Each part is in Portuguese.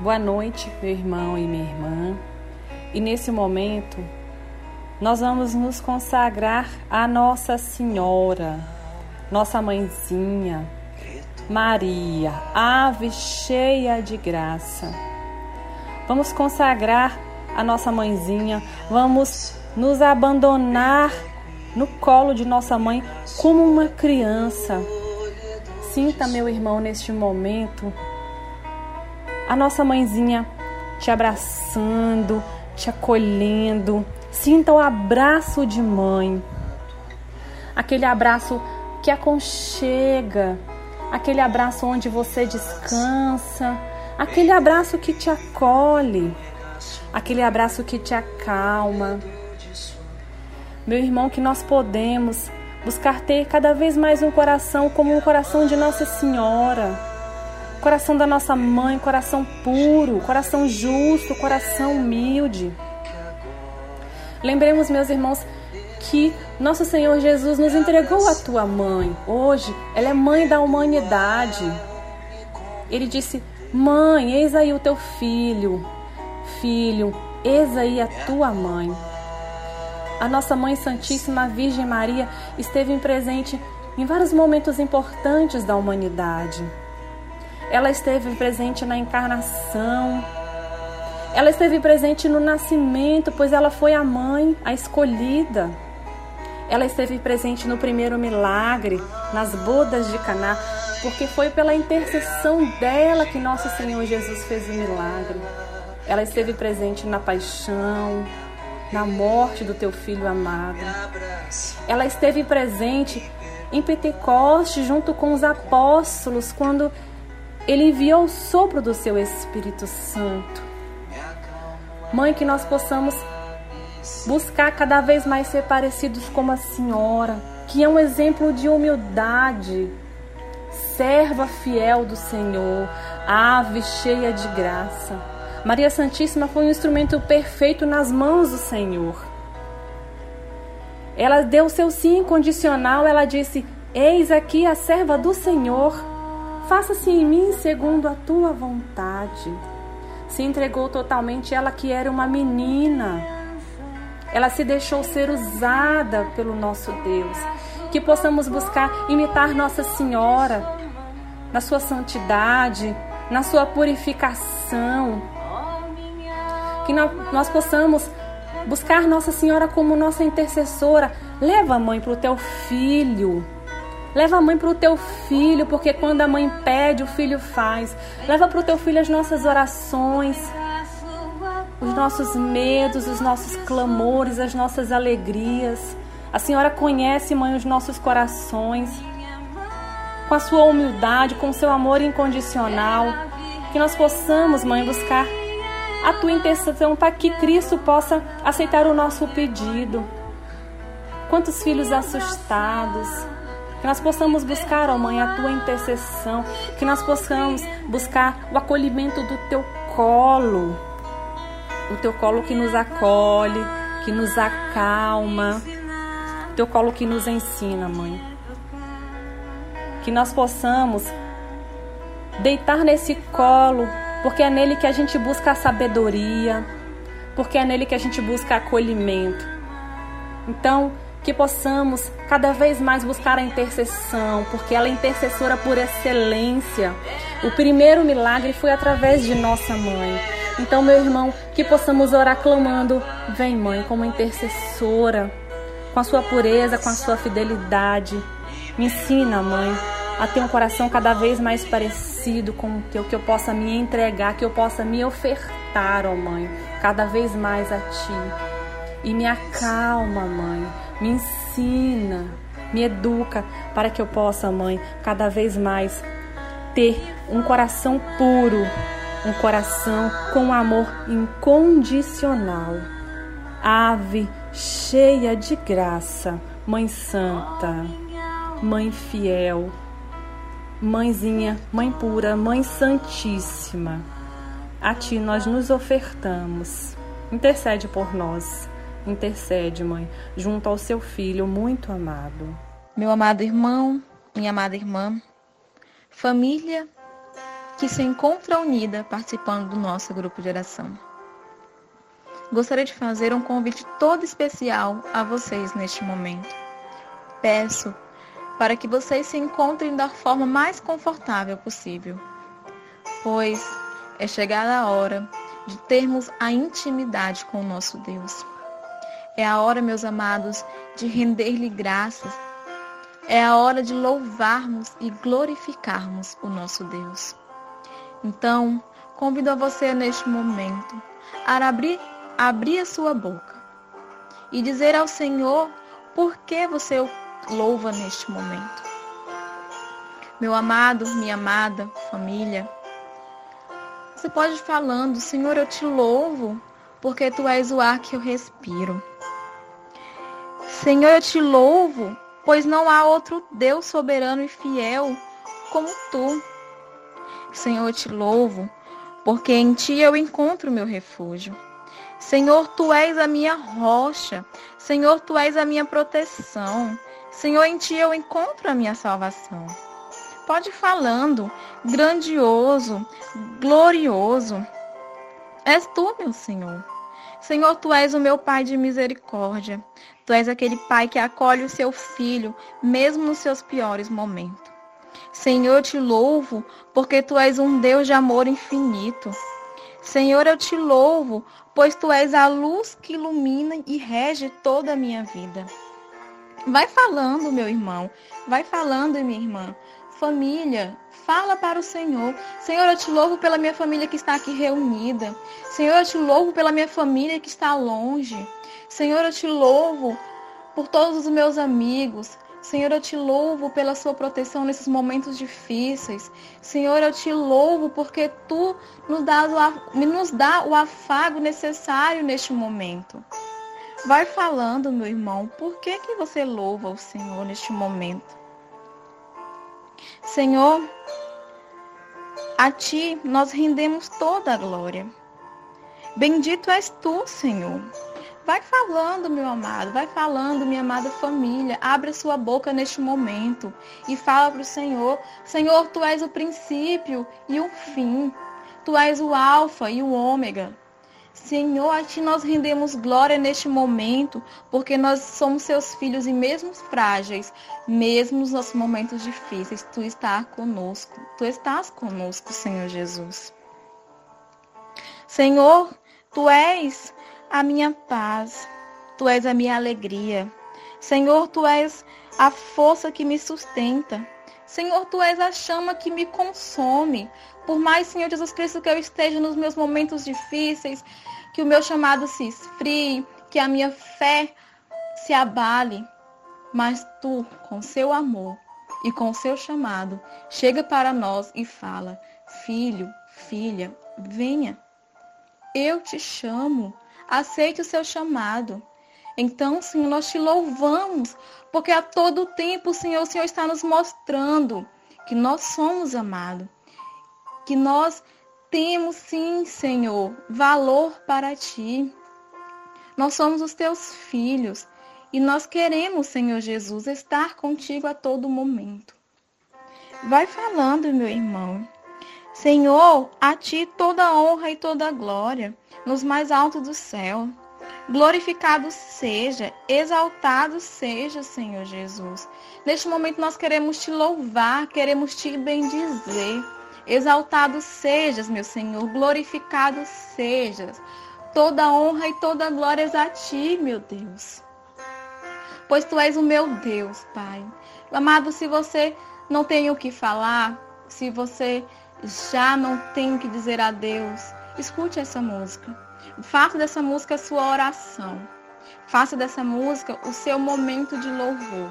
Boa noite, meu irmão e minha irmã. E nesse momento, nós vamos nos consagrar à Nossa Senhora, nossa mãezinha, Maria, ave cheia de graça. Vamos consagrar a nossa mãezinha, vamos nos abandonar no colo de nossa mãe como uma criança. Sinta, meu irmão, neste momento a nossa mãezinha te abraçando, te acolhendo. Sinta o abraço de mãe. Aquele abraço que aconchega, aquele abraço onde você descansa, aquele abraço que te acolhe, aquele abraço que te acalma. Meu irmão, que nós podemos buscar ter cada vez mais um coração como um coração de Nossa Senhora coração da nossa mãe, coração puro, coração justo, coração humilde. Lembremos, meus irmãos, que nosso Senhor Jesus nos entregou a tua mãe. Hoje, ela é mãe da humanidade. Ele disse: Mãe, eis aí o teu filho. Filho, eis aí a tua mãe. A nossa Mãe Santíssima Virgem Maria esteve presente em vários momentos importantes da humanidade. Ela esteve presente na encarnação. Ela esteve presente no nascimento, pois ela foi a mãe, a escolhida. Ela esteve presente no primeiro milagre, nas bodas de Caná, porque foi pela intercessão dela que nosso Senhor Jesus fez o milagre. Ela esteve presente na paixão, na morte do teu filho amado. Ela esteve presente em Pentecostes junto com os apóstolos quando ele enviou o sopro do seu Espírito Santo. Mãe, que nós possamos buscar cada vez mais ser parecidos com a Senhora, que é um exemplo de humildade, serva fiel do Senhor, ave cheia de graça. Maria Santíssima foi um instrumento perfeito nas mãos do Senhor. Ela deu seu sim incondicional, ela disse: Eis aqui a serva do Senhor faça-se em mim segundo a tua vontade. Se entregou totalmente, ela que era uma menina. Ela se deixou ser usada pelo nosso Deus. Que possamos buscar imitar Nossa Senhora na sua santidade, na sua purificação. Que nós possamos buscar Nossa Senhora como nossa intercessora. Leva a mãe para o teu filho. Leva a mãe para o teu filho, porque quando a mãe pede, o filho faz. Leva para o teu filho as nossas orações, os nossos medos, os nossos clamores, as nossas alegrias. A Senhora conhece, mãe, os nossos corações. Com a sua humildade, com o seu amor incondicional. Que nós possamos, mãe, buscar a tua intercessão para que Cristo possa aceitar o nosso pedido. Quantos filhos assustados, que nós possamos buscar, ó Mãe, a tua intercessão, que nós possamos buscar o acolhimento do teu colo, o teu colo que nos acolhe, que nos acalma, o teu colo que nos ensina, Mãe. Que nós possamos deitar nesse colo, porque é nele que a gente busca a sabedoria, porque é nele que a gente busca acolhimento. Então, que possamos cada vez mais buscar a intercessão, porque ela é intercessora por excelência. O primeiro milagre foi através de nossa mãe. Então, meu irmão, que possamos orar clamando: Vem, mãe, como intercessora, com a sua pureza, com a sua fidelidade. Me ensina, mãe, a ter um coração cada vez mais parecido com o teu, que eu possa me entregar, que eu possa me ofertar, ó mãe, cada vez mais a ti. E me acalma, mãe me ensina, me educa para que eu possa, mãe, cada vez mais ter um coração puro, um coração com amor incondicional. Ave cheia de graça, Mãe Santa, Mãe fiel, Mãezinha, Mãe pura, Mãe Santíssima. A Ti nós nos ofertamos. Intercede por nós. Intercede, mãe, junto ao seu filho muito amado. Meu amado irmão, minha amada irmã, família que se encontra unida participando do nosso grupo de oração. Gostaria de fazer um convite todo especial a vocês neste momento. Peço para que vocês se encontrem da forma mais confortável possível, pois é chegada a hora de termos a intimidade com o nosso Deus. É a hora, meus amados, de render-lhe graças. É a hora de louvarmos e glorificarmos o nosso Deus. Então, convido a você neste momento a abrir, abrir a sua boca e dizer ao Senhor por que você o louva neste momento. Meu amado, minha amada família, você pode ir falando, Senhor, eu te louvo porque tu és o ar que eu respiro. Senhor, eu te louvo, pois não há outro Deus soberano e fiel como tu. Senhor, eu te louvo, porque em ti eu encontro meu refúgio. Senhor, tu és a minha rocha. Senhor, tu és a minha proteção. Senhor, em ti eu encontro a minha salvação. Pode falando, grandioso, glorioso. És tu, meu Senhor. Senhor, tu és o meu Pai de misericórdia. Tu és aquele Pai que acolhe o seu filho, mesmo nos seus piores momentos. Senhor, eu te louvo, porque tu és um Deus de amor infinito. Senhor, eu te louvo, pois tu és a luz que ilumina e rege toda a minha vida. Vai falando, meu irmão, vai falando, minha irmã. Família, fala para o Senhor. Senhor, eu te louvo pela minha família que está aqui reunida. Senhor, eu te louvo pela minha família que está longe. Senhor, eu te louvo por todos os meus amigos. Senhor, eu te louvo pela sua proteção nesses momentos difíceis. Senhor, eu te louvo porque tu nos nos dá o afago necessário neste momento. Vai falando, meu irmão, por que, que você louva o Senhor neste momento? Senhor, a Ti nós rendemos toda a glória. Bendito és Tu, Senhor. Vai falando, meu amado, vai falando, minha amada família. Abre sua boca neste momento e fala para o Senhor: Senhor, Tu és o princípio e o fim. Tu és o Alfa e o Ômega. Senhor, a Ti nós rendemos glória neste momento, porque nós somos Seus filhos e mesmo frágeis, mesmo nos nossos momentos difíceis, Tu estás conosco. Tu estás conosco, Senhor Jesus. Senhor, Tu és a minha paz, Tu és a minha alegria. Senhor, Tu és a força que me sustenta. Senhor, Tu és a chama que me consome. Por mais, Senhor Jesus Cristo, que eu esteja nos meus momentos difíceis, que o meu chamado se esfrie, que a minha fé se abale, mas Tu, com seu amor e com seu chamado, chega para nós e fala: Filho, filha, venha. Eu te chamo, aceite o seu chamado. Então, Senhor, nós te louvamos, porque a todo tempo, Senhor, o Senhor está nos mostrando que nós somos amados, que nós temos sim, Senhor, valor para ti. Nós somos os teus filhos e nós queremos, Senhor Jesus, estar contigo a todo momento. Vai falando, meu irmão. Senhor, a ti toda honra e toda glória nos mais altos do céu. Glorificado seja, exaltado seja, Senhor Jesus. Neste momento nós queremos te louvar, queremos te bendizer. Exaltado sejas, meu Senhor, glorificado sejas. Toda honra e toda glória é a ti, meu Deus. Pois tu és o meu Deus, Pai. Amado, se você não tem o que falar, se você já não tem o que dizer a Deus, escute essa música. Faça dessa música a sua oração. Faça dessa música o seu momento de louvor.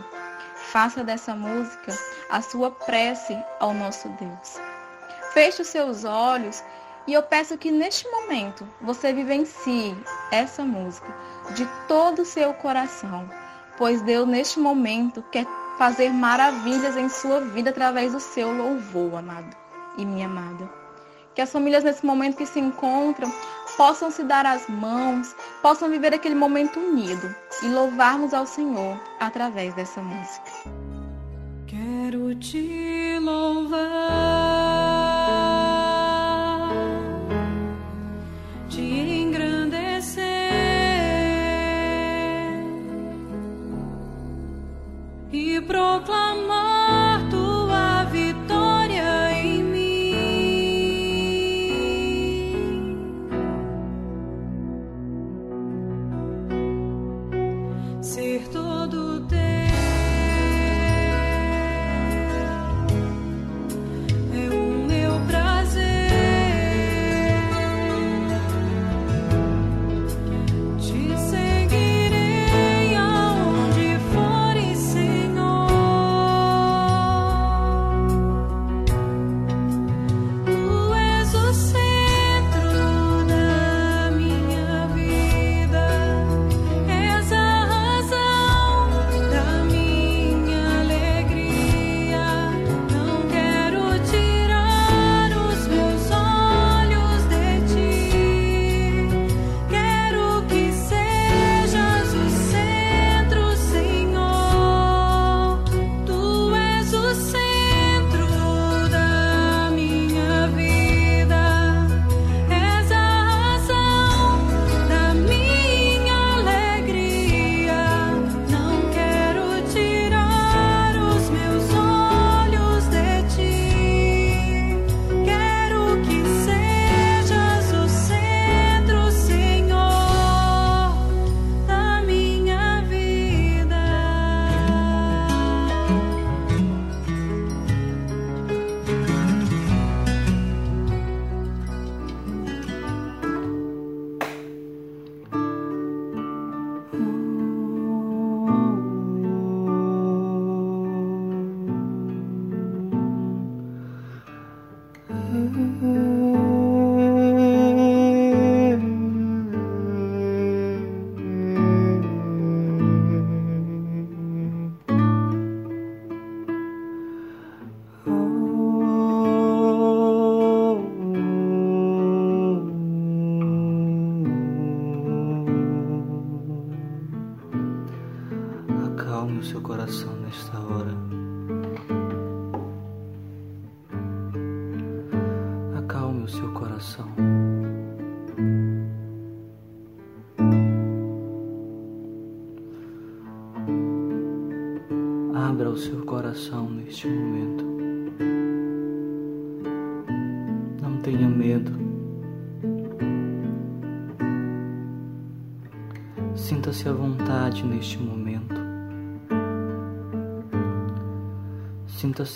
Faça dessa música a sua prece ao nosso Deus. Feche os seus olhos e eu peço que neste momento você vivencie essa música de todo o seu coração, pois Deus neste momento quer fazer maravilhas em sua vida através do seu louvor, amado e minha amada. Que as famílias nesse momento que se encontram possam se dar as mãos, possam viver aquele momento unido e louvarmos ao Senhor através dessa música. Quero te louvar.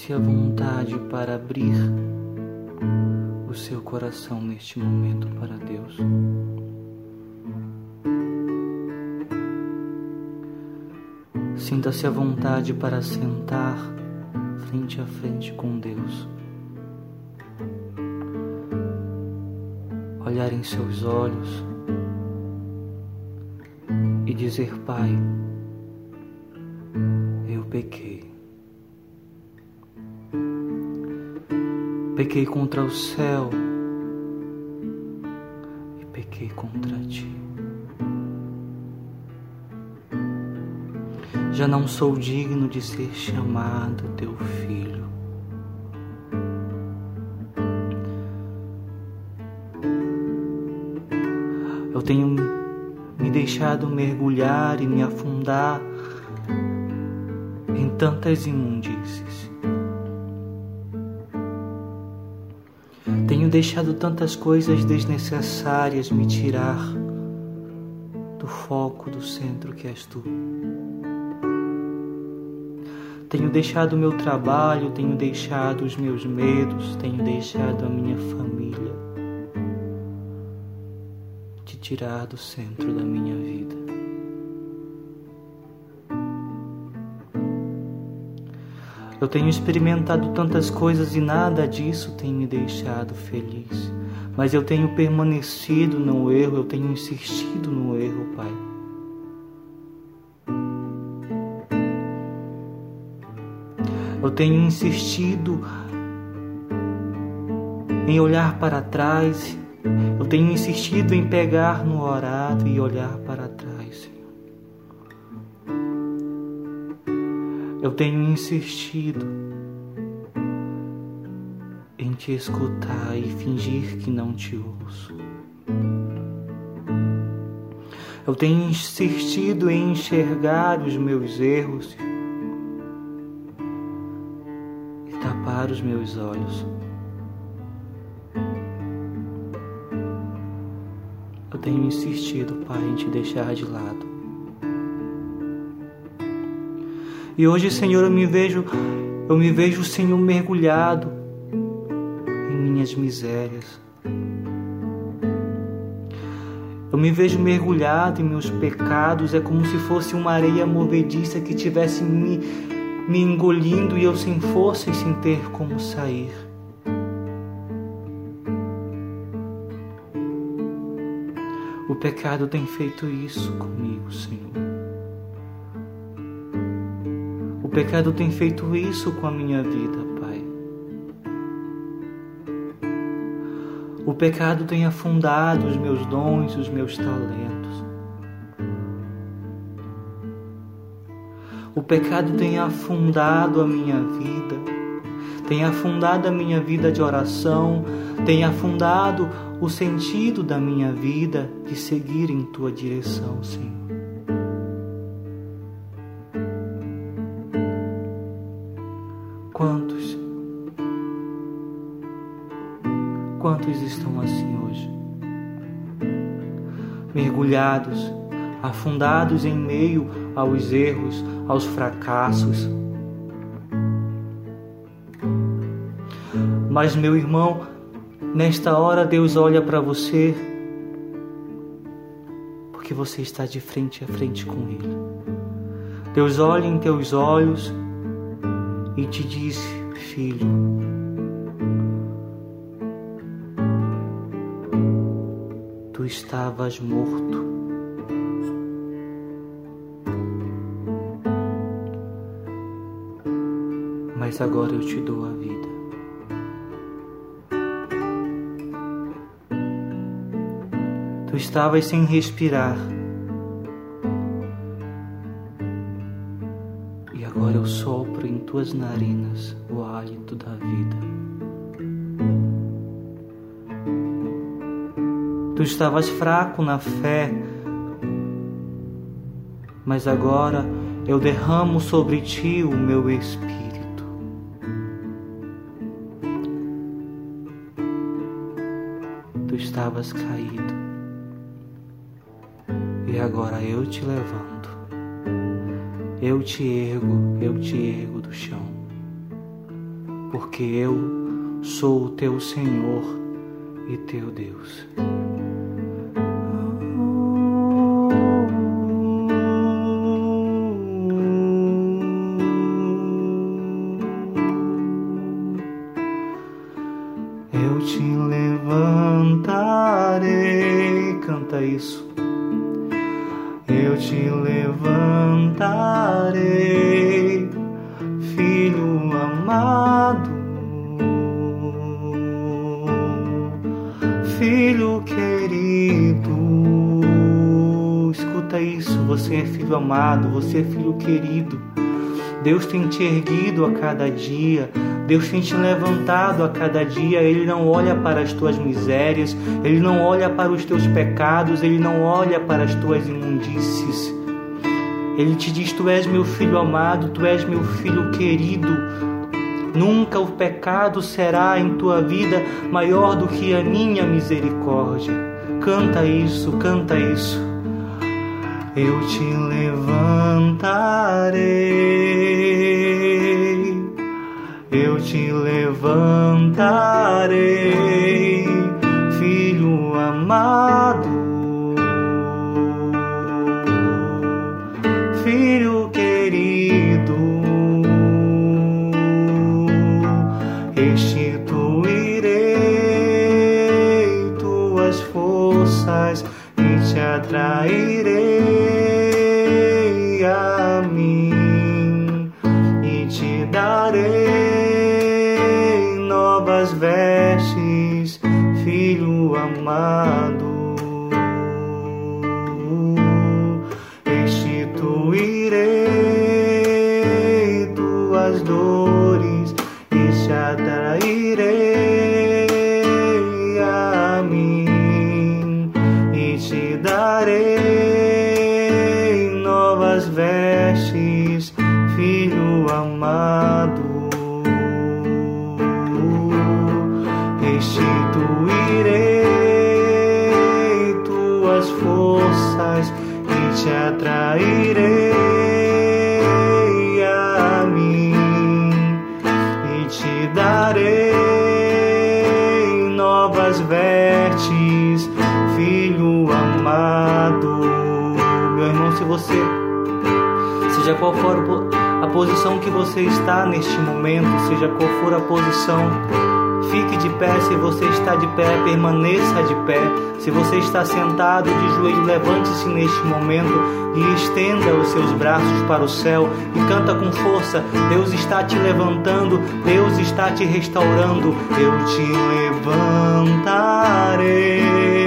Sinta-se à vontade para abrir o seu coração neste momento para Deus. Sinta-se à vontade para sentar frente a frente com Deus. Olhar em seus olhos e dizer: Pai, eu pequei. Pequei contra o céu e pequei contra ti. Já não sou digno de ser chamado teu filho. Eu tenho me deixado mergulhar e me afundar em tantas imundícies. Deixado tantas coisas desnecessárias me tirar do foco do centro que és tu. Tenho deixado meu trabalho, tenho deixado os meus medos, tenho deixado a minha família te tirar do centro da minha vida. Eu tenho experimentado tantas coisas e nada disso tem me deixado feliz. Mas eu tenho permanecido no erro, eu tenho insistido no erro, Pai. Eu tenho insistido em olhar para trás, eu tenho insistido em pegar no orado e olhar Eu tenho insistido em te escutar e fingir que não te ouço. Eu tenho insistido em enxergar os meus erros e tapar os meus olhos. Eu tenho insistido, Pai, em te deixar de lado. E hoje, Senhor, eu me vejo, eu me vejo, Senhor, mergulhado em minhas misérias. Eu me vejo mergulhado em meus pecados, é como se fosse uma areia movediça que tivesse me, me engolindo e eu sem força e sem ter como sair. O pecado tem feito isso comigo, Senhor. Pecado tem feito isso com a minha vida, Pai. O pecado tem afundado os meus dons, os meus talentos. O pecado tem afundado a minha vida, tem afundado a minha vida de oração, tem afundado o sentido da minha vida de seguir em tua direção, Senhor. Quantos estão assim hoje? Mergulhados, afundados em meio aos erros, aos fracassos. Mas, meu irmão, nesta hora Deus olha para você porque você está de frente a frente com Ele. Deus olha em teus olhos e te diz, filho, estavas morto. Mas agora eu te dou a vida. Tu estavas sem respirar. Agora eu sopro em tuas narinas Tu estavas fraco na fé, mas agora eu derramo sobre ti o meu espírito. Tu estavas caído, e agora eu te levanto. Eu te ergo, eu te ergo do chão, porque eu sou o teu Senhor e teu Deus. Isso. Eu te levantarei, filho amado, filho querido. Escuta isso, você é filho amado, você é filho querido. Deus tem te erguido a cada dia, Deus tem te levantado a cada dia. Ele não olha para as tuas misérias, Ele não olha para os teus pecados, Ele não olha para as tuas imundícies. Ele te diz: Tu és meu filho amado, tu és meu filho querido. Nunca o pecado será em tua vida maior do que a minha misericórdia. Canta isso, canta isso. Eu te levantarei, te levantarei, filho amado, filho você está neste momento, seja qual for a posição, fique de pé. Se você está de pé, permaneça de pé. Se você está sentado de joelho, levante-se neste momento e estenda os seus braços para o céu e canta com força. Deus está te levantando, Deus está te restaurando. Eu te levantarei.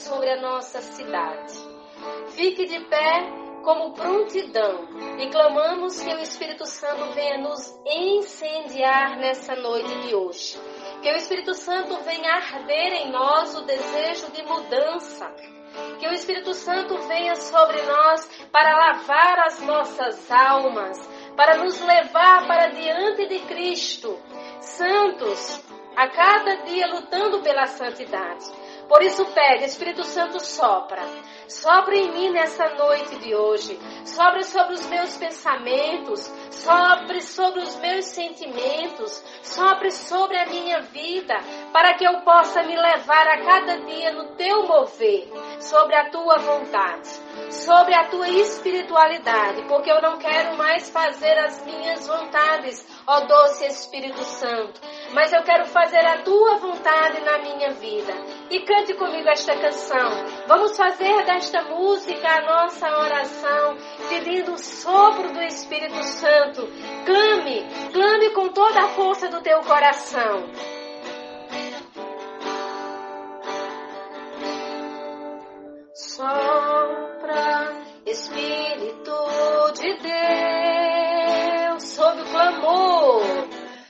Sobre a nossa cidade. Fique de pé como prontidão e clamamos que o Espírito Santo venha nos incendiar nessa noite de hoje. Que o Espírito Santo venha arder em nós o desejo de mudança. Que o Espírito Santo venha sobre nós para lavar as nossas almas, para nos levar para diante de Cristo, santos, a cada dia lutando pela santidade. Por isso pede, Espírito Santo sopra. Sopra em mim nessa noite de hoje. Sopra sobre os meus pensamentos. Sopre sobre os meus sentimentos. Sopre sobre a minha vida. Para que eu possa me levar a cada dia no teu mover. Sobre a tua vontade. Sobre a tua espiritualidade. Porque eu não quero mais fazer as minhas vontades, ó doce Espírito Santo. Mas eu quero fazer a tua vontade na minha vida. E cante comigo esta canção. Vamos fazer desta música a nossa oração, pedindo o sopro do Espírito Santo. Clame, clame com toda a força do teu coração. Sopra, Espírito de Deus, sob o clamor,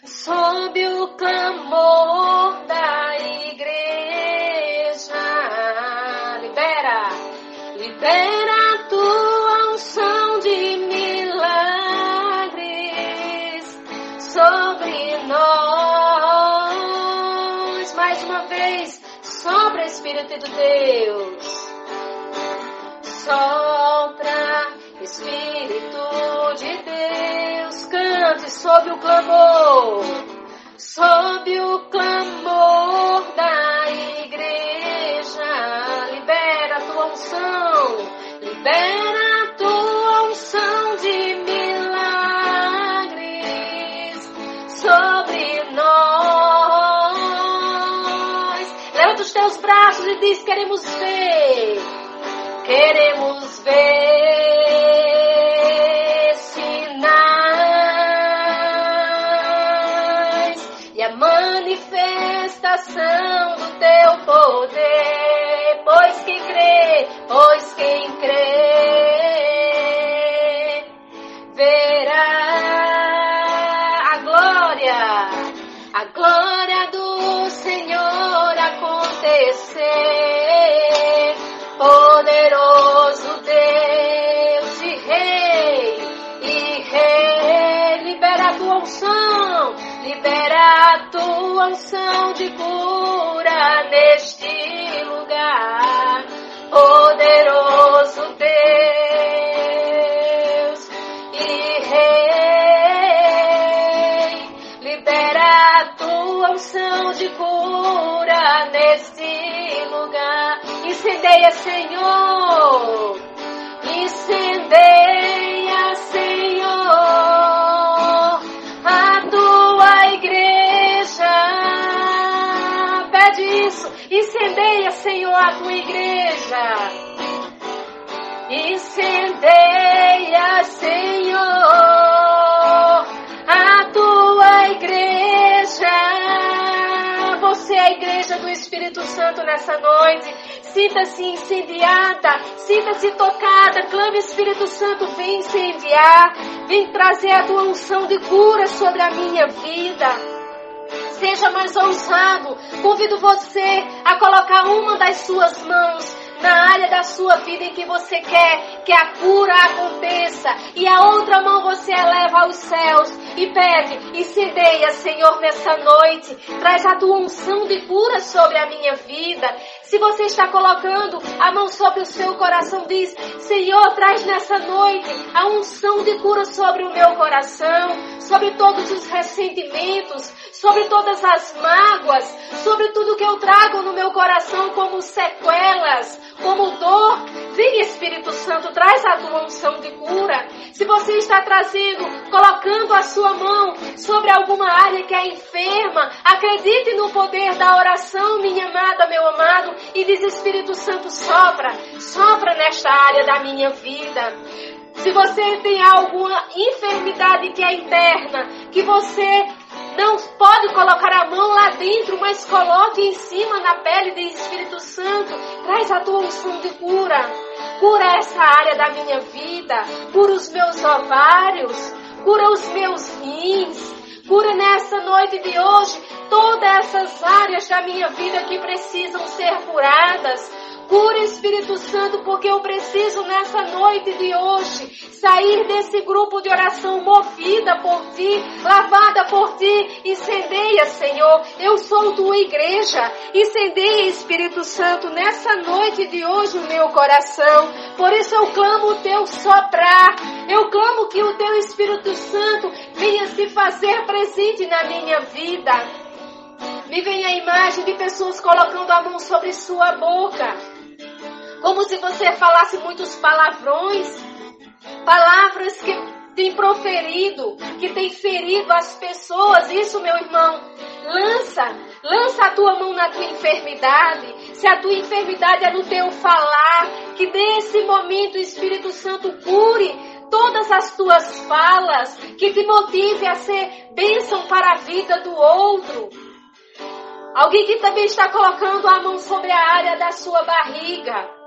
sob o clamor da igreja. Libera, libera a tua unção de milagres sobre nós. Mais uma vez, sobre o Espírito de Deus. Sopra, Espírito de Deus, cante sob o clamor, sob o clamor da igreja. Libera a tua unção, libera a tua unção de milagres sobre nós. Levanta os teus braços e diz: Queremos ver. Queremos ver sinais e a manifestação do teu poder. Unção de cura neste lugar, poderoso Deus e Rei, libera a tua unção de cura neste lugar. Incendeia, Senhor. Incendeia, a tua igreja. Incendeia, Senhor, a tua igreja. Você é a igreja do Espírito Santo nessa noite. Sinta-se incendiada, sinta-se tocada. Clame, Espírito Santo, vem incendiar, vem trazer a tua unção de cura sobre a minha vida. Seja mais ousado. Convido você a colocar uma das suas mãos na área da sua vida em que você quer que a cura aconteça e a outra mão você eleva aos céus e pede, incendeia, Senhor, nessa noite, traz a tua unção de cura sobre a minha vida. Se você está colocando a mão sobre o seu coração, diz: Senhor, traz nessa noite a unção de cura sobre o meu coração, sobre todos os ressentimentos, sobre todas as mágoas, sobre tudo que eu trago no meu coração como sequelas, como dor. Vem, Espírito Santo, traz a tua unção de cura. Se você está trazendo, colocando a sua mão sobre alguma área que é enferma, acredite no poder da oração, minha amada, meu amado, e diz Espírito Santo, sopra, sopra nesta área da minha vida. Se você tem alguma enfermidade que é interna, que você não pode colocar a mão lá dentro, mas coloque em cima na pele do Espírito Santo. Traz a tua unção de cura. Cura essa área da minha vida. Cura os meus ovários. Cura os meus rins. Cura nessa noite de hoje todas essas áreas da minha vida que precisam ser curadas. Cura, Espírito Santo, porque eu preciso nessa noite de hoje sair desse grupo de oração movida por ti, lavada por ti. Incendeia, Senhor. Eu sou tua igreja. Incendeia, Espírito Santo, nessa noite de hoje o meu coração. Por isso eu clamo o teu soprar. Eu clamo que o teu Espírito Santo venha se fazer presente na minha vida. Me vem a imagem de pessoas colocando a mão sobre sua boca como se você falasse muitos palavrões, palavras que tem proferido, que tem ferido as pessoas. Isso, meu irmão, lança, lança a tua mão na tua enfermidade. Se a tua enfermidade é no teu falar, que desse momento o Espírito Santo cure todas as tuas falas, que te motive a ser bênção para a vida do outro. Alguém que também está colocando a mão sobre a área da sua barriga.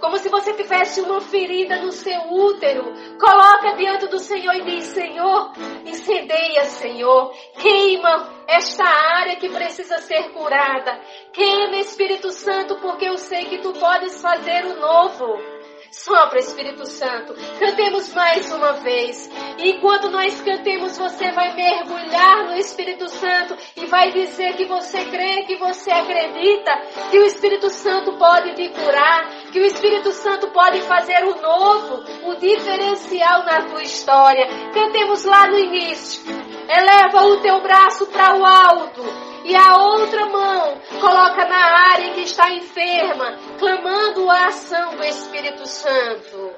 Como se você tivesse uma ferida no seu útero. Coloca diante do Senhor e diz: Senhor, incendeia, Senhor. Queima esta área que precisa ser curada. Queima, Espírito Santo, porque eu sei que tu podes fazer o novo. Sopra, Espírito Santo. Cantemos mais uma vez. E enquanto nós cantemos, você vai mergulhar no Espírito Santo e vai dizer que você crê, que você acredita, que o Espírito Santo pode te curar, que o Espírito Santo pode fazer o novo, o diferencial na tua história. Cantemos lá no início. Eleva o teu braço para o alto e a outra mão coloca na área que está enferma, clamando a ação do Espírito Santo.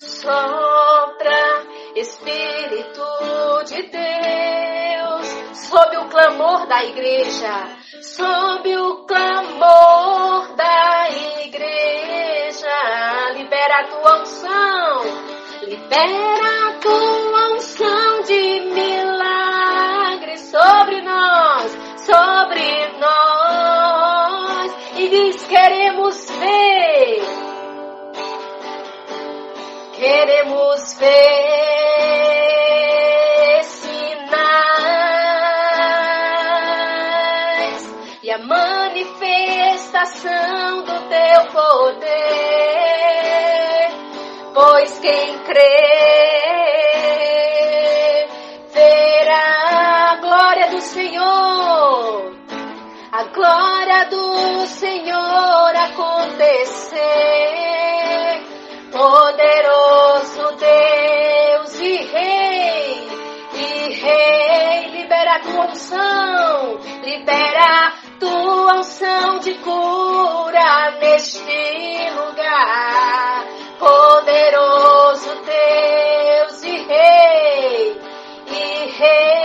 Sopra, Espírito de Deus, sob o clamor da igreja, sob o clamor da igreja, libera a tua unção, libera a tua unção queremos ver sinais e a manifestação do teu poder, pois quem crê a glória do Senhor acontecer. Tua unção, libera tua unção de cura neste lugar. Poderoso Deus e Rei, e Rei.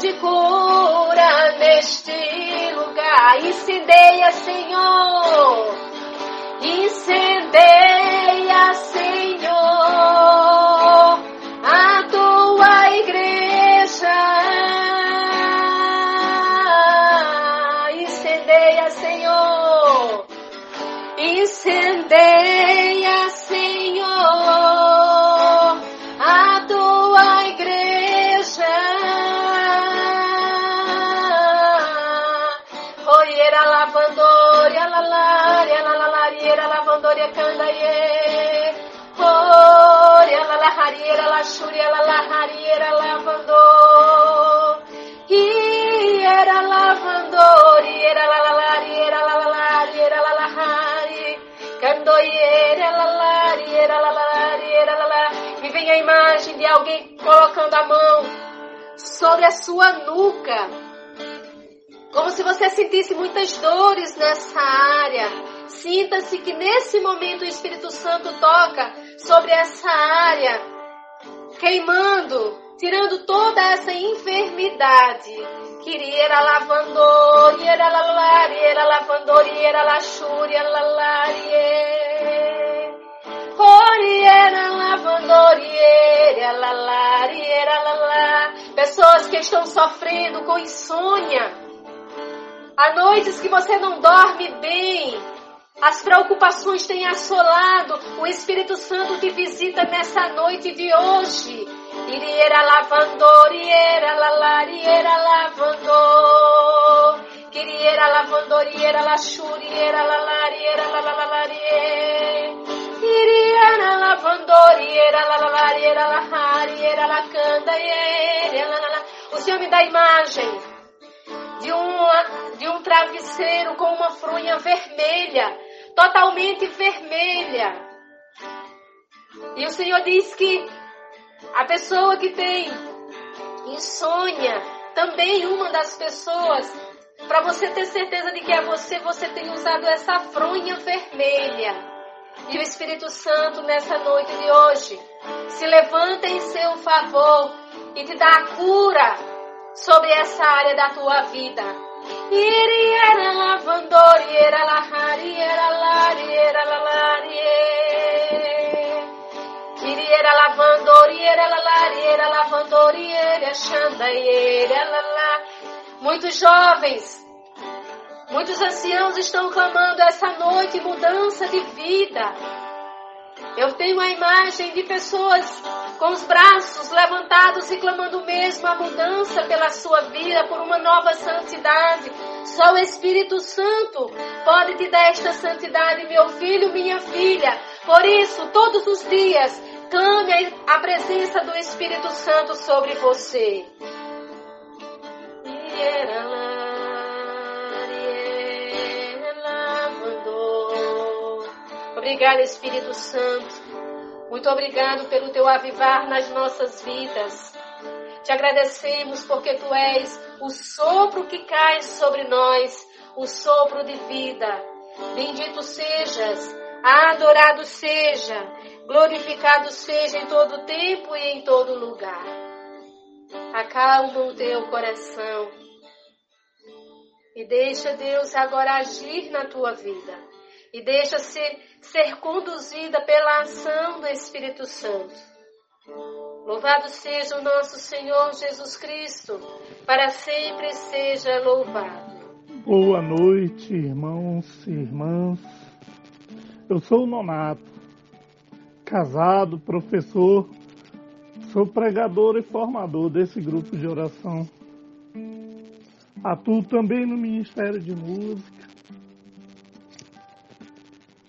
de cura neste lugar. Incendeia, Senhor. Alguém colocando a mão sobre a sua nuca. Como se você sentisse muitas dores nessa área, sinta-se que nesse momento o Espírito Santo toca sobre essa área, queimando, tirando toda essa enfermidade. Quiriera lavandoriera lalariera lavandoriera lachuriera lalarie. Oriera lavandoriera lalariera lalá. Pessoas que estão sofrendo com insônia. Há noites que você não dorme bem. As preocupações têm assolado. O Espírito Santo te visita nessa noite de hoje. Iriera lavandor, iriera lalariera lavandor. Quiriera lavandor, lalalarie. Iriera lavandor, iriera lalariera lahariera lacanda, iriera O Senhor me dá imagem de, uma, de um travesseiro com uma fronha vermelha, totalmente vermelha. E o Senhor diz que a pessoa que tem insônia, também uma das pessoas, para você ter certeza de que é você, você tem usado essa fronha vermelha. E o Espírito Santo, nessa noite de hoje, se levanta em seu favor e te dá a cura sobre essa área da tua vida. Iriera lavandoriera lalariera lavandoriera xandaiera lalá. Muitos jovens, muitos anciãos estão clamando essa noite mudança de vida. Eu tenho a imagem de pessoas com os braços levantados e clamando mesmo a mudança pela sua vida, por uma nova santidade. Só o Espírito Santo pode te dar esta santidade, meu filho, minha filha. Por isso, todos os dias, clame a presença do Espírito Santo sobre você. Obrigada, Espírito Santo. Muito obrigado pelo teu avivar nas nossas vidas. Te agradecemos porque tu és o sopro que cai sobre nós, o sopro de vida. Bendito sejas, adorado seja, glorificado seja em todo tempo e em todo lugar. Acalma o teu coração e deixa Deus agora agir na tua vida e deixa ser, ser conduzida pela ação do Espírito Santo. Louvado seja o nosso Senhor Jesus Cristo, para sempre seja louvado. Boa noite, irmãos e irmãs. Eu sou o Nonato, casado, professor, sou pregador e formador desse grupo de oração. Atuo também no Ministério de Música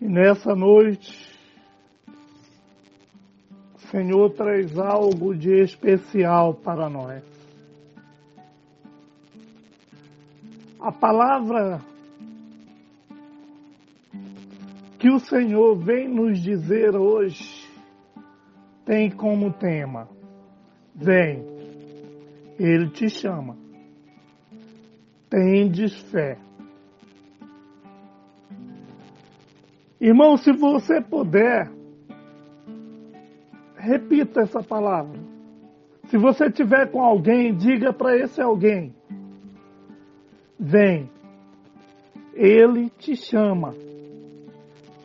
e nessa noite, o Senhor traz algo de especial para nós. A palavra que o Senhor vem nos dizer hoje tem como tema: Vem, Ele te chama. Tendes fé. Irmão, se você puder, repita essa palavra. Se você tiver com alguém, diga para esse alguém: Vem, ele te chama.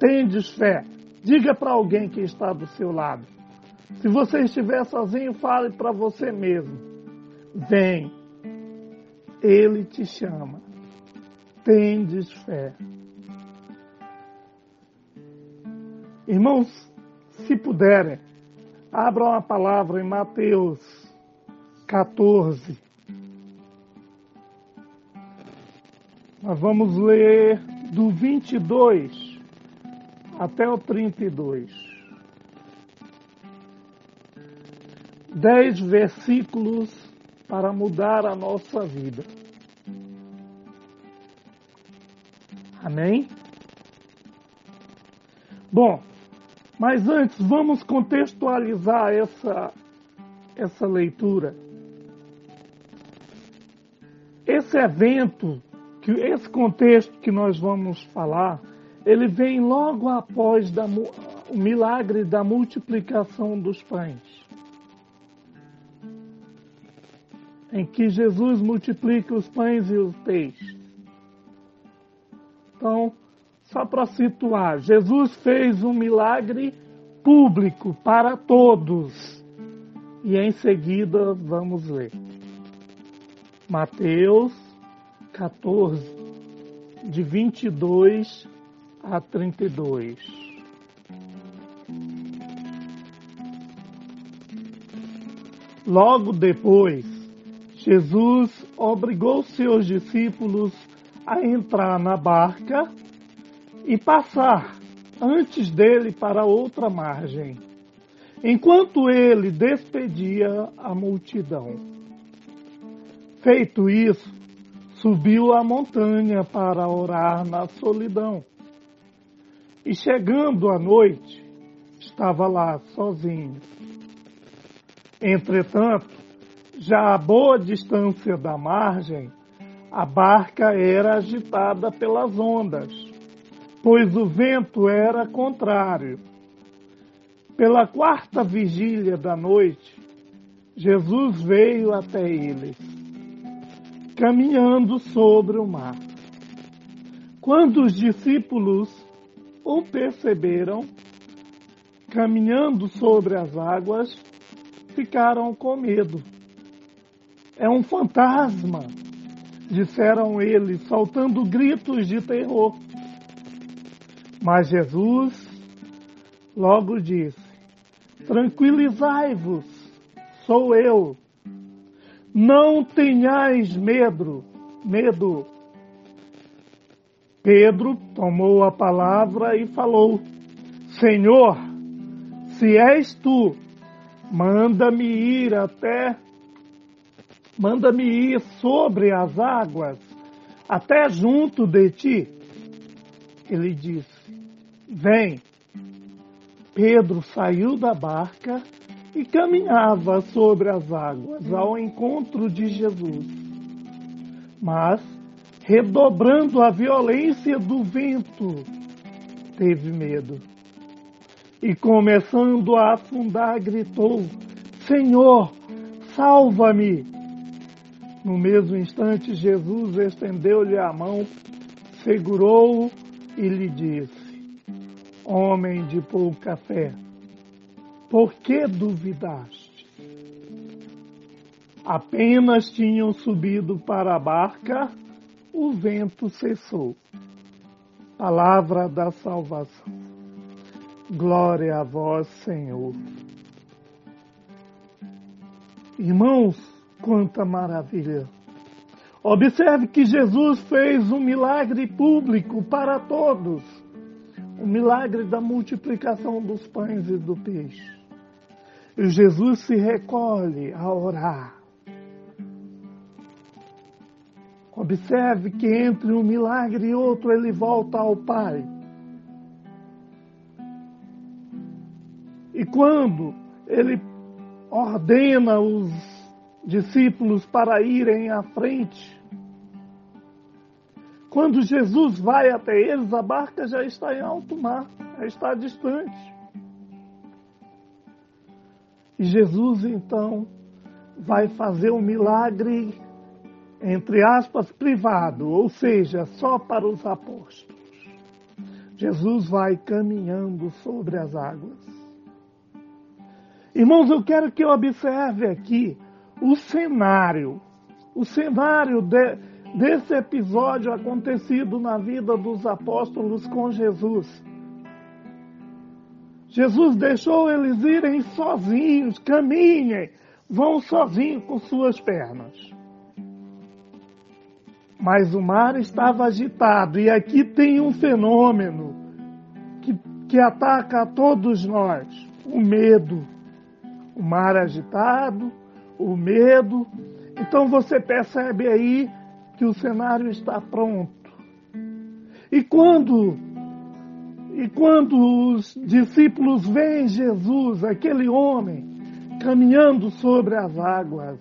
Tendes fé. Diga para alguém que está do seu lado. Se você estiver sozinho, fale para você mesmo: Vem, ele te chama. Tendes fé. Irmãos, se puderem, abram a palavra em Mateus 14. Nós vamos ler do 22 até o 32. Dez versículos para mudar a nossa vida. Amém? Bom, mas antes, vamos contextualizar essa, essa leitura. Esse evento que esse contexto que nós vamos falar, ele vem logo após da, o milagre da multiplicação dos pães. Em que Jesus multiplica os pães e os peixes. Então, só para situar, Jesus fez um milagre público para todos. E em seguida vamos ler. Mateus 14, de 22 a 32. Logo depois, Jesus obrigou seus discípulos a entrar na barca e passar antes dele para outra margem, enquanto ele despedia a multidão. Feito isso, subiu a montanha para orar na solidão. E chegando à noite, estava lá sozinho. Entretanto, já a boa distância da margem, a barca era agitada pelas ondas, pois o vento era contrário. Pela quarta vigília da noite, Jesus veio até eles caminhando sobre o mar. Quando os discípulos o perceberam, caminhando sobre as águas, ficaram com medo. É um fantasma, disseram eles, soltando gritos de terror. Mas Jesus logo disse: Tranquilizai-vos, sou eu não tenhais medo, medo. Pedro tomou a palavra e falou: Senhor, se és tu, manda-me ir até, manda-me ir sobre as águas, até junto de ti. Ele disse: Vem. Pedro saiu da barca e caminhava sobre as águas ao encontro de Jesus. Mas, redobrando a violência do vento, teve medo. E começando a afundar, gritou: Senhor, salva-me! No mesmo instante, Jesus estendeu-lhe a mão, segurou-o e lhe disse: Homem de pouca fé por que duvidaste? Apenas tinham subido para a barca, o vento cessou. Palavra da salvação. Glória a vós, Senhor. Irmãos, quanta maravilha! Observe que Jesus fez um milagre público para todos o milagre da multiplicação dos pães e do peixe. E Jesus se recolhe a orar. Observe que entre um milagre e outro ele volta ao Pai. E quando ele ordena os discípulos para irem à frente, quando Jesus vai até eles, a barca já está em alto mar, já está distante. E Jesus então vai fazer um milagre, entre aspas, privado, ou seja, só para os apóstolos. Jesus vai caminhando sobre as águas. Irmãos, eu quero que eu observe aqui o cenário, o cenário de, desse episódio acontecido na vida dos apóstolos com Jesus. Jesus deixou eles irem sozinhos, caminhem, vão sozinhos com suas pernas. Mas o mar estava agitado e aqui tem um fenômeno que, que ataca a todos nós: o medo. O mar agitado, o medo. Então você percebe aí que o cenário está pronto. E quando e quando os discípulos veem Jesus, aquele homem, caminhando sobre as águas,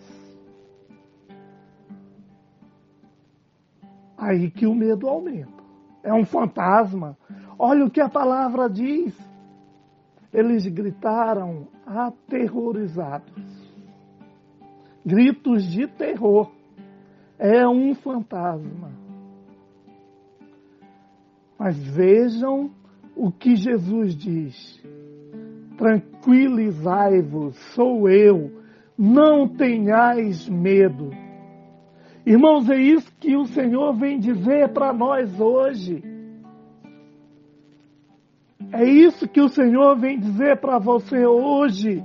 Aí que o medo aumenta. É um fantasma. Olha o que a palavra diz. Eles gritaram aterrorizados. Gritos de terror. É um fantasma. Mas vejam o que Jesus diz. Tranquilizai-vos, sou eu, não tenhais medo. Irmãos, é isso que o Senhor vem dizer para nós hoje. É isso que o Senhor vem dizer para você hoje,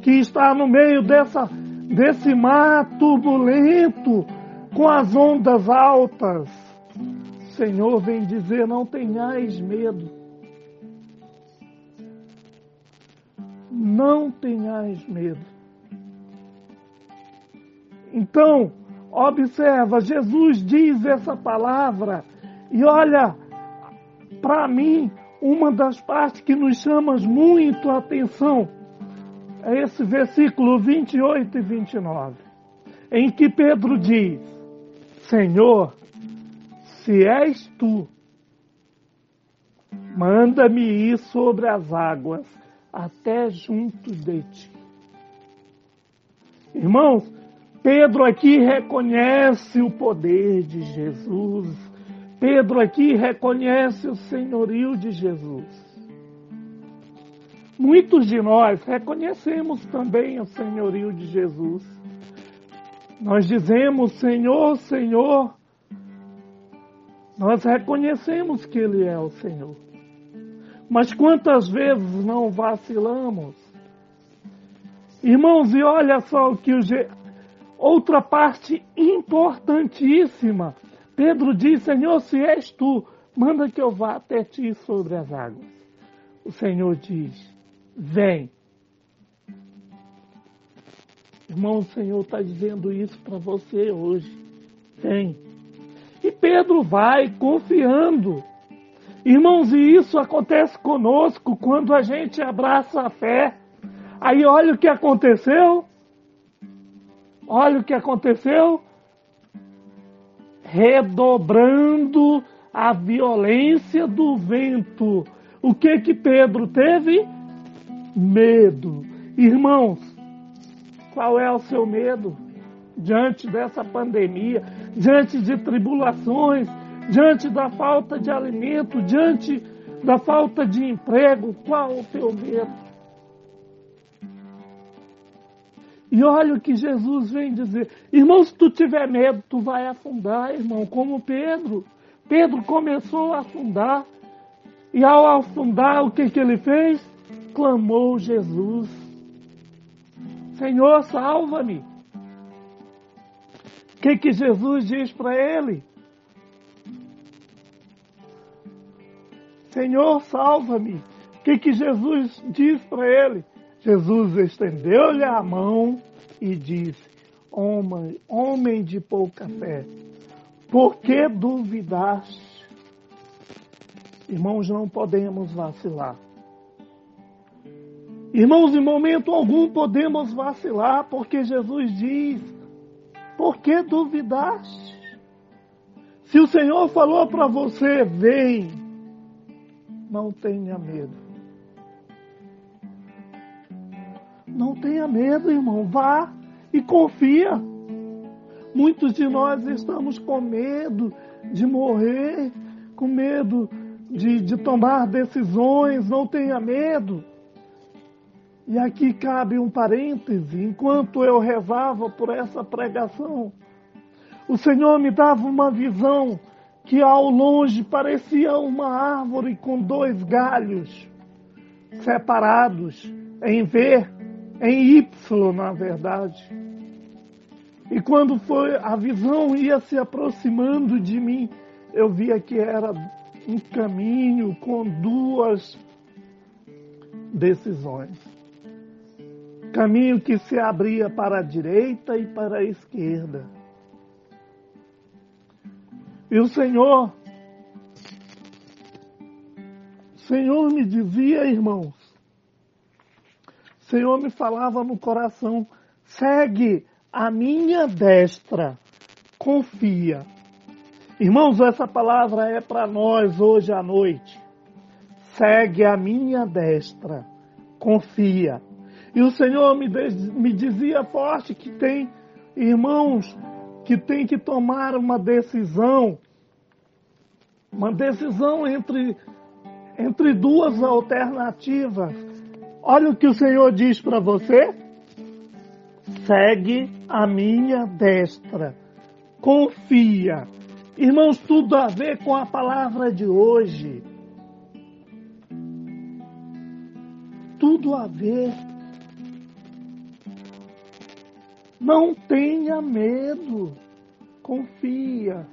que está no meio dessa, desse mar turbulento, com as ondas altas. Senhor vem dizer: não tenhais medo. Não tenhais medo. Então, observa, Jesus diz essa palavra e olha, para mim, uma das partes que nos chama muito a atenção é esse versículo 28 e 29, em que Pedro diz: Senhor, se és tu, manda-me ir sobre as águas até junto de ti. Irmãos, Pedro aqui reconhece o poder de Jesus Pedro aqui reconhece o senhorio de Jesus. Muitos de nós reconhecemos também o senhorio de Jesus. Nós dizemos Senhor, Senhor. Nós reconhecemos que Ele é o Senhor. Mas quantas vezes não vacilamos? Irmãos, e olha só o que o. Outra parte importantíssima Pedro diz: Senhor, se és tu, manda que eu vá até ti sobre as águas. O Senhor diz: Vem. Irmão, o Senhor está dizendo isso para você hoje. Vem. E Pedro vai confiando. Irmãos, e isso acontece conosco quando a gente abraça a fé. Aí olha o que aconteceu. Olha o que aconteceu redobrando a violência do vento. O que que Pedro teve? Medo. Irmãos, qual é o seu medo diante dessa pandemia, diante de tribulações, diante da falta de alimento, diante da falta de emprego? Qual o teu medo? E olha o que Jesus vem dizer. Irmão, se tu tiver medo, tu vai afundar, irmão, como Pedro. Pedro começou a afundar. E ao afundar, o que, que ele fez? Clamou Jesus. Senhor, salva-me. O que, que Jesus diz para ele? Senhor, salva-me. O que, que Jesus diz para ele? Jesus estendeu-lhe a mão e disse: Homem, homem de pouca fé, por que duvidaste? Irmãos, não podemos vacilar. Irmãos, em momento algum podemos vacilar, porque Jesus diz: Por que duvidaste? Se o Senhor falou para você, vem, não tenha medo. Não tenha medo, irmão. Vá e confia. Muitos de nós estamos com medo de morrer, com medo de, de tomar decisões. Não tenha medo. E aqui cabe um parêntese. Enquanto eu rezava por essa pregação, o Senhor me dava uma visão que ao longe parecia uma árvore com dois galhos separados em V em Y, na verdade. E quando foi a visão ia se aproximando de mim, eu via que era um caminho com duas decisões. Caminho que se abria para a direita e para a esquerda. E o Senhor, Senhor me dizia, irmãos, Senhor me falava no coração: segue a minha destra, confia. Irmãos, essa palavra é para nós hoje à noite. Segue a minha destra, confia. E o Senhor me, me dizia forte que tem irmãos que tem que tomar uma decisão, uma decisão entre, entre duas alternativas. Olha o que o Senhor diz para você. Segue a minha destra, confia. Irmãos, tudo a ver com a palavra de hoje. Tudo a ver. Não tenha medo, confia.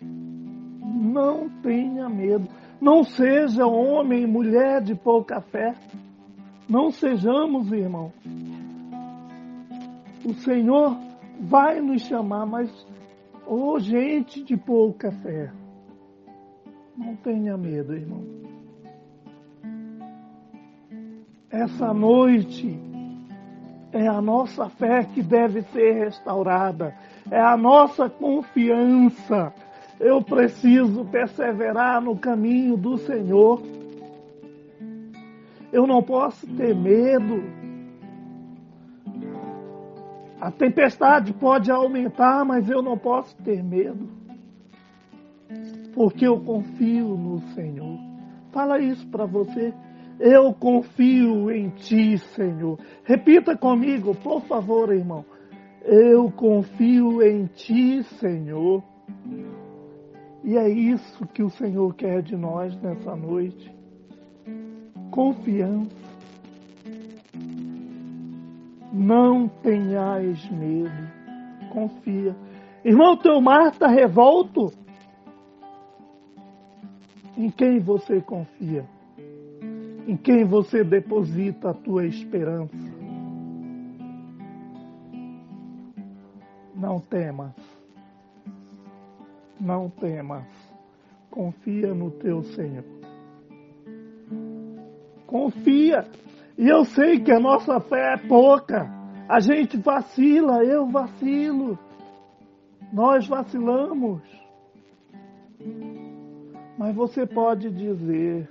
Não tenha medo. Não seja homem mulher de pouca fé. Não sejamos, irmão. O Senhor vai nos chamar, mas, ô oh, gente de pouca fé, não tenha medo, irmão. Essa noite, é a nossa fé que deve ser restaurada. É a nossa confiança. Eu preciso perseverar no caminho do Senhor. Eu não posso ter medo. A tempestade pode aumentar, mas eu não posso ter medo. Porque eu confio no Senhor. Fala isso para você. Eu confio em ti, Senhor. Repita comigo, por favor, irmão. Eu confio em ti, Senhor. E é isso que o Senhor quer de nós nessa noite. Confiança. Não tenhais medo. Confia. Irmão, teu mar está revolto. Em quem você confia? Em quem você deposita a tua esperança. Não temas, não temas, confia no teu Senhor. Confia, e eu sei que a nossa fé é pouca, a gente vacila, eu vacilo, nós vacilamos. Mas você pode dizer,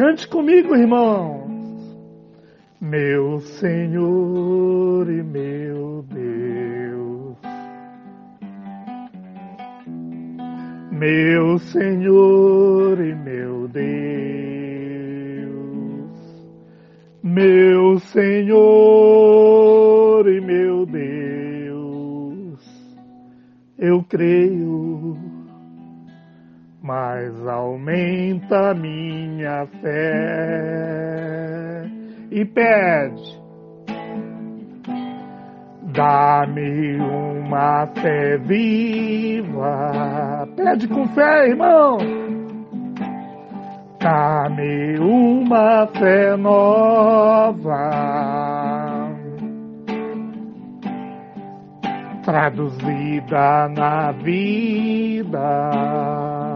Cante comigo, irmãos. Meu Senhor e meu Deus, meu Senhor e meu Deus, meu Senhor e meu Deus, eu creio mas aumenta minha fé e pede. Dá-me uma fé viva. Pede com fé, irmão. Dá-me uma fé nova. Traduzida na vida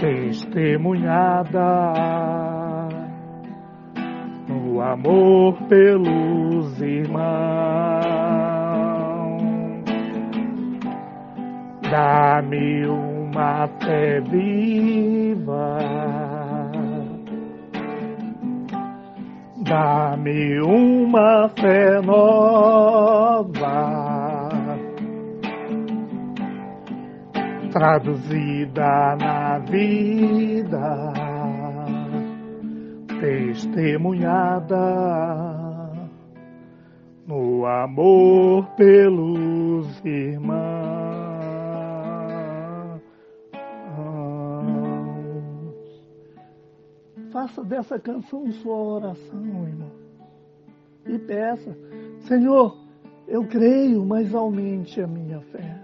testemunhada no amor pelos irmãos. Dá-me uma fé viva. Dá-me uma fé nova traduzida na vida, testemunhada no amor pelos irmãos. Faça dessa canção sua oração, irmão. E peça, Senhor, eu creio, mas aumente a minha fé.